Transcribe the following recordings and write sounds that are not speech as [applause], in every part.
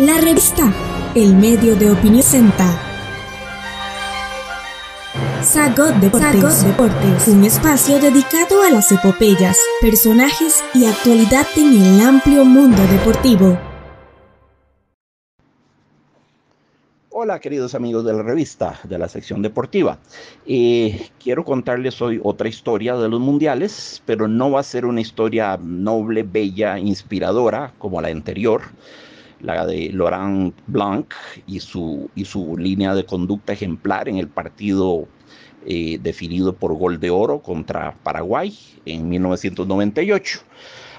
La revista El Medio de Opinión Senta. Sagot Deportes, Deportes, un espacio dedicado a las epopeyas, personajes y actualidad en el amplio mundo deportivo. Hola queridos amigos de la revista, de la sección deportiva. Eh, quiero contarles hoy otra historia de los mundiales, pero no va a ser una historia noble, bella, inspiradora como la anterior, la de Laurent Blanc y su, y su línea de conducta ejemplar en el partido eh, definido por gol de oro contra Paraguay en 1998.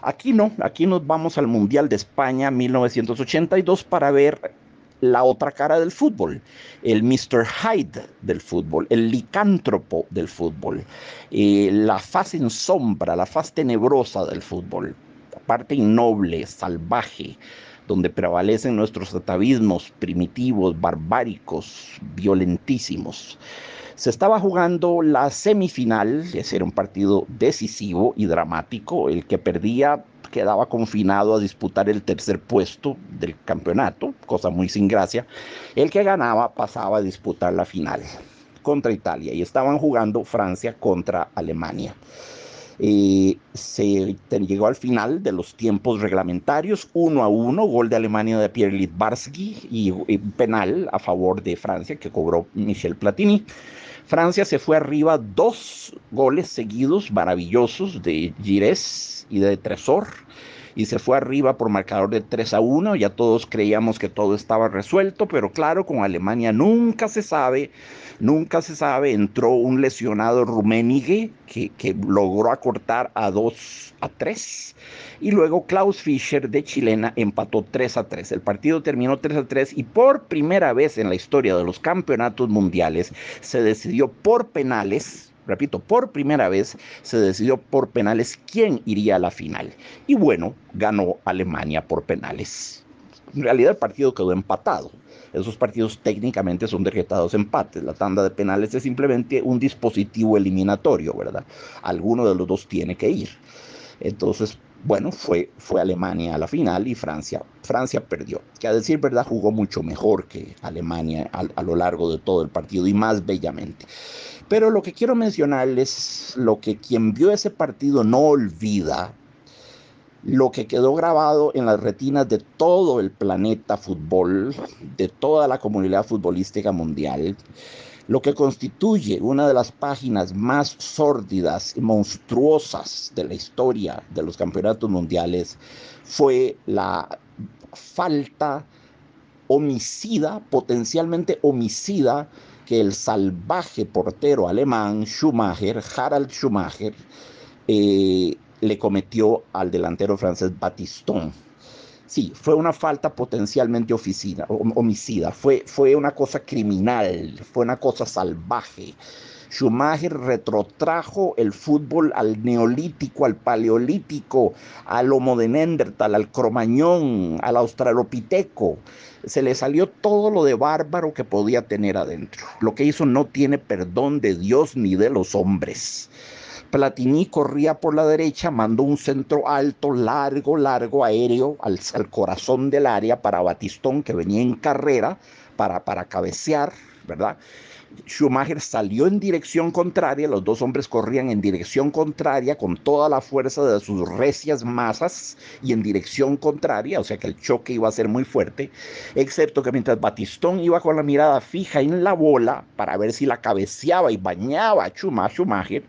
Aquí no, aquí nos vamos al Mundial de España 1982 para ver la otra cara del fútbol, el Mr. Hyde del fútbol, el licántropo del fútbol, eh, la faz en sombra, la faz tenebrosa del fútbol, la parte innoble, salvaje, donde prevalecen nuestros atavismos primitivos, barbáricos, violentísimos. Se estaba jugando la semifinal, ese era un partido decisivo y dramático. El que perdía quedaba confinado a disputar el tercer puesto del campeonato, cosa muy sin gracia. El que ganaba pasaba a disputar la final contra Italia y estaban jugando Francia contra Alemania. Se llegó al final de los tiempos reglamentarios, uno a uno, gol de Alemania de Pierre Litvarsky y, y penal a favor de Francia que cobró Michel Platini. Francia se fue arriba dos goles seguidos maravillosos de Gires y de Tresor y se fue arriba por marcador de 3 a 1. Ya todos creíamos que todo estaba resuelto, pero claro, con Alemania nunca se sabe, nunca se sabe. Entró un lesionado Rummenigge que, que logró acortar a 2 a 3. Y luego Klaus Fischer de Chilena empató 3 a 3. El partido terminó 3 a 3 y por primera vez en la historia de los campeonatos mundiales se decidió por penales repito, por primera vez se decidió por penales quién iría a la final. Y bueno, ganó Alemania por penales. En realidad el partido quedó empatado. Esos partidos técnicamente son decretados empates. La tanda de penales es simplemente un dispositivo eliminatorio, ¿verdad? Alguno de los dos tiene que ir. Entonces, bueno, fue, fue Alemania a la final y Francia. Francia perdió. Que a decir verdad jugó mucho mejor que Alemania a, lo largo de todo el partido y más bellamente. Pero lo que quiero mencionarles, lo que quien vio ese partido no olvida, lo que quedó grabado en las retinas de todo el planeta fútbol, de toda la comunidad futbolística mundial, lo que constituye una de las páginas más sórdidas y monstruosas de la historia de los campeonatos mundiales, fue la falta homicida, potencialmente homicida, que el salvaje portero alemán Schumacher, Harald Schumacher, eh, le cometió al delantero francés Batistón. Sí, fue una falta potencialmente homicida, fue, fue una cosa criminal, fue una cosa salvaje. Schumacher retrotrajo el fútbol al neolítico, al paleolítico, al homo de Neandertal, al cromañón, al australopiteco. Se le salió todo lo de bárbaro que podía tener adentro. Lo que hizo no tiene perdón de Dios ni de los hombres. Platini corría por la derecha, mandó un centro alto, largo, largo, aéreo al, corazón del área para Batistón, que venía en carrera para, para cabecear, ¿verdad? Schumacher salió en dirección contraria, los dos hombres corrían en dirección contraria con toda la fuerza de sus recias masas y en dirección contraria, o sea que el choque iba a ser muy fuerte, excepto que mientras Batistón iba con la mirada fija en la bola para ver si la cabeceaba y bañaba a Schumacher,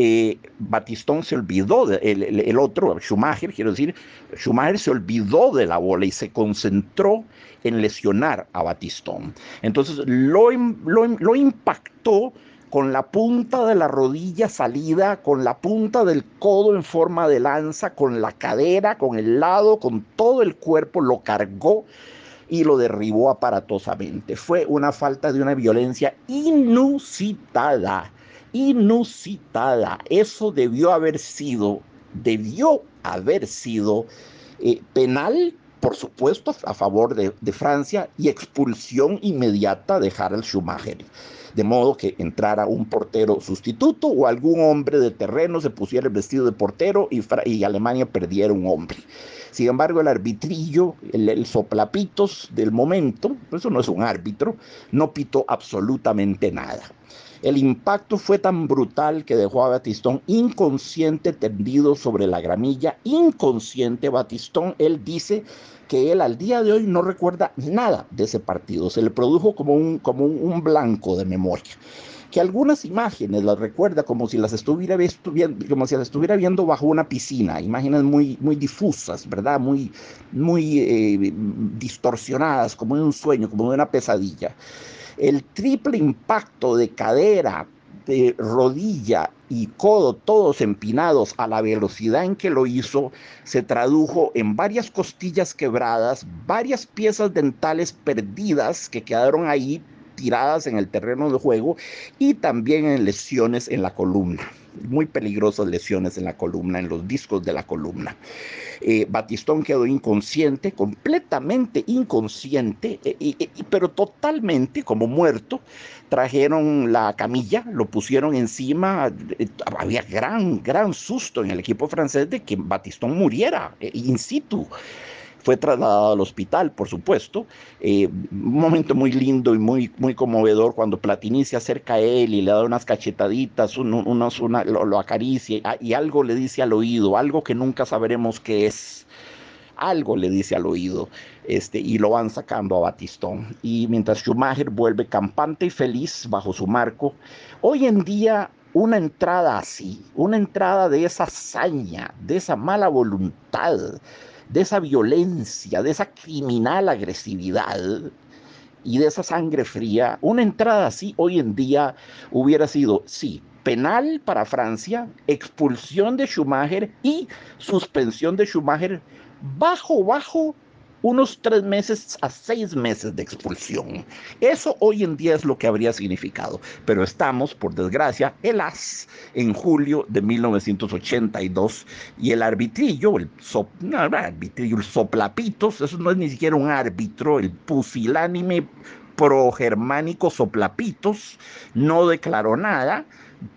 eh, Batistón se olvidó, el, otro, Schumacher, quiero decir, Schumacher se olvidó de la bola y se concentró en lesionar a Batistón. Entonces lo, lo impactó con la punta de la rodilla salida, con la punta del codo en forma de lanza, con la cadera, con el lado, con todo el cuerpo, lo cargó y lo derribó aparatosamente. Fue una falta de una violencia inusitada inusitada. Eso debió haber sido, debió haber sido eh, penal por supuesto, a favor de, Francia y expulsión inmediata de Harald Schumacher de modo que entrara un portero sustituto o algún hombre de terreno se pusiera el vestido de portero y, Alemania perdiera un hombre. Sin embargo, el arbitrillo, el, soplapitos del momento, eso no es un árbitro, no pitó absolutamente nada. El impacto fue tan brutal que dejó a Batistón inconsciente tendido sobre la gramilla, inconsciente Batistón, él dice que él al día de hoy no recuerda nada de ese partido, se le produjo como un, como un, blanco de memoria que algunas imágenes las recuerda como si las estuviera, viendo, bajo una piscina, imágenes muy, muy difusas, ¿verdad? Muy, muy eh, distorsionadas, como de un sueño, como de una pesadilla. El triple impacto de cadera, de rodilla y codo, todos empinados a la velocidad en que lo hizo, se tradujo en varias costillas quebradas, varias piezas dentales perdidas que quedaron ahí tiradas en el terreno de juego y también en lesiones en la columna, muy peligrosas lesiones en la columna, en los discos de la columna. Eh, Batistón quedó inconsciente, completamente inconsciente, eh, pero totalmente como muerto. Trajeron la camilla, lo pusieron encima. Eh, había gran, gran susto en el equipo francés de que Batistón muriera in situ fue trasladado al hospital, por supuesto. un momento muy lindo y muy, muy conmovedor cuando Platini se acerca a él y le da unas cachetaditas, lo, acaricia y algo le dice al oído, algo que nunca sabremos qué es algo le dice al oído este, y lo van sacando a Batistón. Y mientras Schumacher vuelve campante y feliz bajo su marco, hoy en día una entrada así, una entrada de esa hazaña, de esa mala voluntad, de esa violencia, de esa criminal agresividad y de esa sangre fría, una entrada así hoy en día hubiera sido, sí, penal para Francia, expulsión de Schumacher y suspensión de Schumacher bajo, bajo unos tres meses a seis meses de expulsión. Eso hoy en día es lo que habría significado, pero estamos, por desgracia, helas, en julio de 1982 y el arbitrillo, el, arbitrillo, el soplapitos, eso no es ni siquiera un árbitro, el pusilánime progermánico soplapitos, no declaró nada,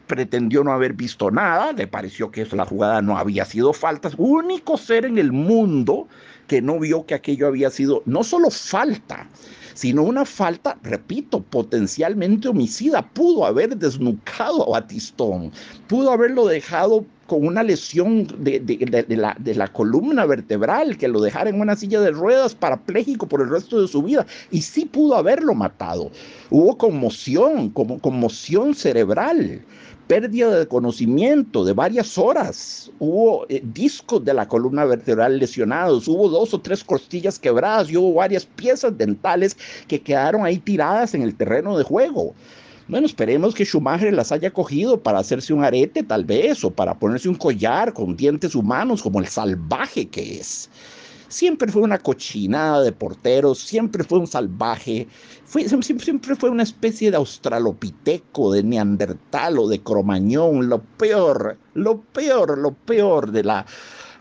pretendió no haber visto nada, le pareció que la jugada no había sido falta, único ser en el mundo que no vio que aquello había sido no solo falta, sino una falta, repito, potencialmente homicida. Pudo haber desnucado a Batistón, pudo haberlo dejado con una lesión de, la, columna vertebral, que lo dejara en una silla de ruedas parapléjico por el resto de su vida. Y sí pudo haberlo matado. Hubo conmoción, como conmoción cerebral pérdida de conocimiento de varias horas, hubo eh, discos de la columna vertebral lesionados, hubo dos o tres costillas quebradas y hubo varias piezas dentales que quedaron ahí tiradas en el terreno de juego. Bueno, esperemos que Schumacher las haya cogido para hacerse un arete tal vez o para ponerse un collar con dientes humanos como el salvaje que es. Siempre fue una cochinada de porteros, siempre fue un salvaje, fue, siempre, fue una especie de australopiteco, de neandertal o de cromañón, lo peor, lo peor, lo peor de la...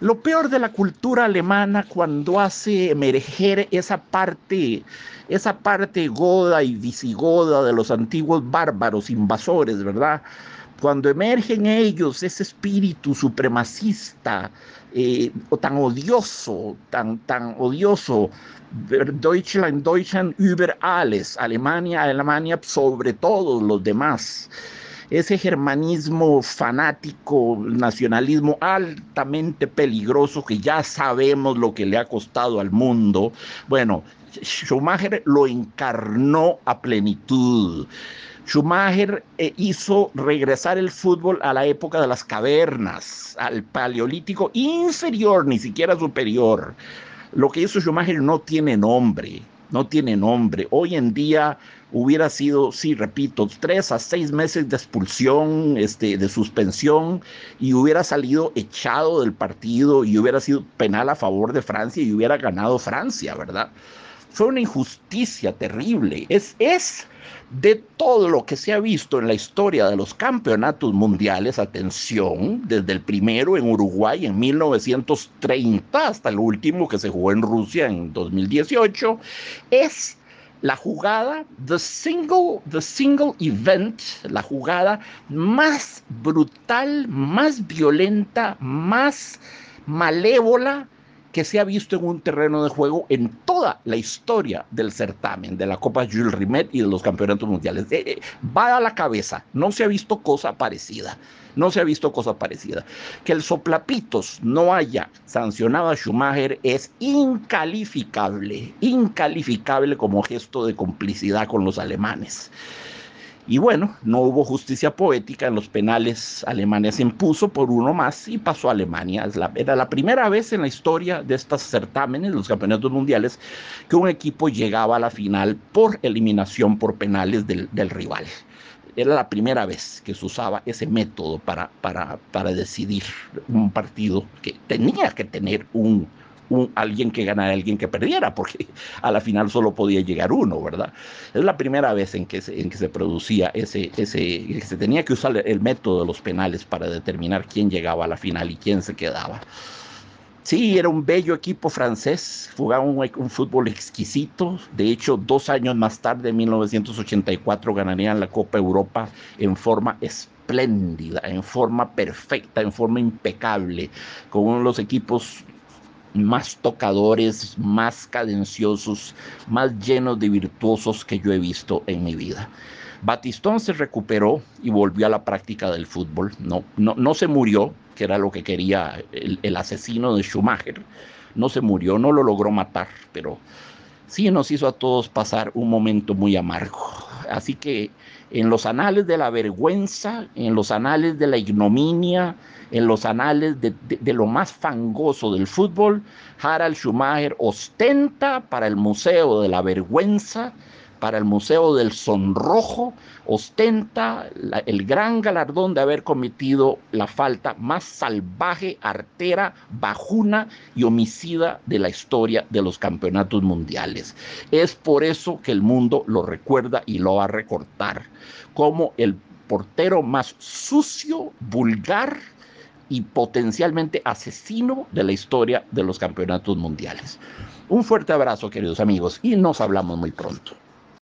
Lo peor de la cultura alemana cuando hace emerger esa parte, esa parte goda y visigoda de los antiguos bárbaros invasores, ¿verdad? Cuando emerge en ellos ese espíritu supremacista, eh, o tan odioso, tan, tan odioso. Deutschland, Deutschland über alles, Alemania, Alemania sobre todos los demás. Ese germanismo fanático, nacionalismo altamente peligroso que ya sabemos lo que le ha costado al mundo. Bueno, Schumacher lo encarnó a plenitud. Schumacher eh, hizo regresar el fútbol a la época de las cavernas, al paleolítico inferior, ni siquiera superior. Lo que hizo Schumacher no tiene nombre, no tiene nombre. Hoy en día hubiera sido, sí, repito, tres a seis meses de expulsión, este, de suspensión, y hubiera salido echado del partido y hubiera sido penal a favor de Francia y hubiera ganado Francia, ¿verdad? Fue una injusticia terrible. Es, es de todo lo que se ha visto en la historia de los campeonatos mundiales, atención, desde el primero en Uruguay en 1930 hasta el último que se jugó en Rusia en 2018, es la jugada, the single, the single event, la jugada más brutal, más violenta, más malévola que se ha visto en un terreno de juego en toda la historia del certamen, de la Copa Jules Rimet y de los campeonatos mundiales. Eh, eh, va a la cabeza, no se ha visto cosa parecida. No se ha visto cosa parecida. Que el soplapitos no haya sancionado a Schumacher es incalificable, incalificable como gesto de complicidad con los alemanes. Y bueno, no hubo justicia poética en los penales. Alemania se impuso por uno más y pasó a Alemania. era la primera vez en la historia de estos certámenes, los campeonatos mundiales, que un equipo llegaba a la final por eliminación por penales del, rival. Era la primera vez que se usaba ese método para, para, para decidir un partido que tenía que tener un, alguien que ganara, alguien que perdiera, porque [laughs] a la final solo podía llegar uno, ¿verdad? Es la primera vez en que se, en que se producía ese, ese, que se tenía que usar el método de los penales para determinar quién llegaba a la final y quién se quedaba. Sí, era un bello equipo francés, jugaba un, un, fútbol exquisito. De hecho, dos años más tarde, en 1984, ganarían la Copa Europa en forma espléndida, en forma perfecta, en forma impecable, con uno de los equipos más tocadores, más cadenciosos, más llenos de virtuosos que yo he visto en mi vida. Batistón se recuperó y volvió a la práctica del fútbol. No, no, no se murió, que era lo que quería el, el asesino de Schumacher. No se murió, no lo logró matar, pero sí nos hizo a todos pasar un momento muy amargo. Así que en los anales de la vergüenza, en los anales de la ignominia, en los anales de, lo más fangoso del fútbol, Harald Schumacher ostenta para el Museo de la Vergüenza, para el Museo del Sonrojo, ostenta el gran galardón de haber cometido la falta más salvaje, artera, bajuna y homicida de la historia de los campeonatos mundiales. Es por eso que el mundo lo recuerda y lo va a recortar como el portero más sucio, vulgar, y potencialmente asesino de la historia de los campeonatos mundiales. Un fuerte abrazo, queridos amigos, y nos hablamos muy pronto.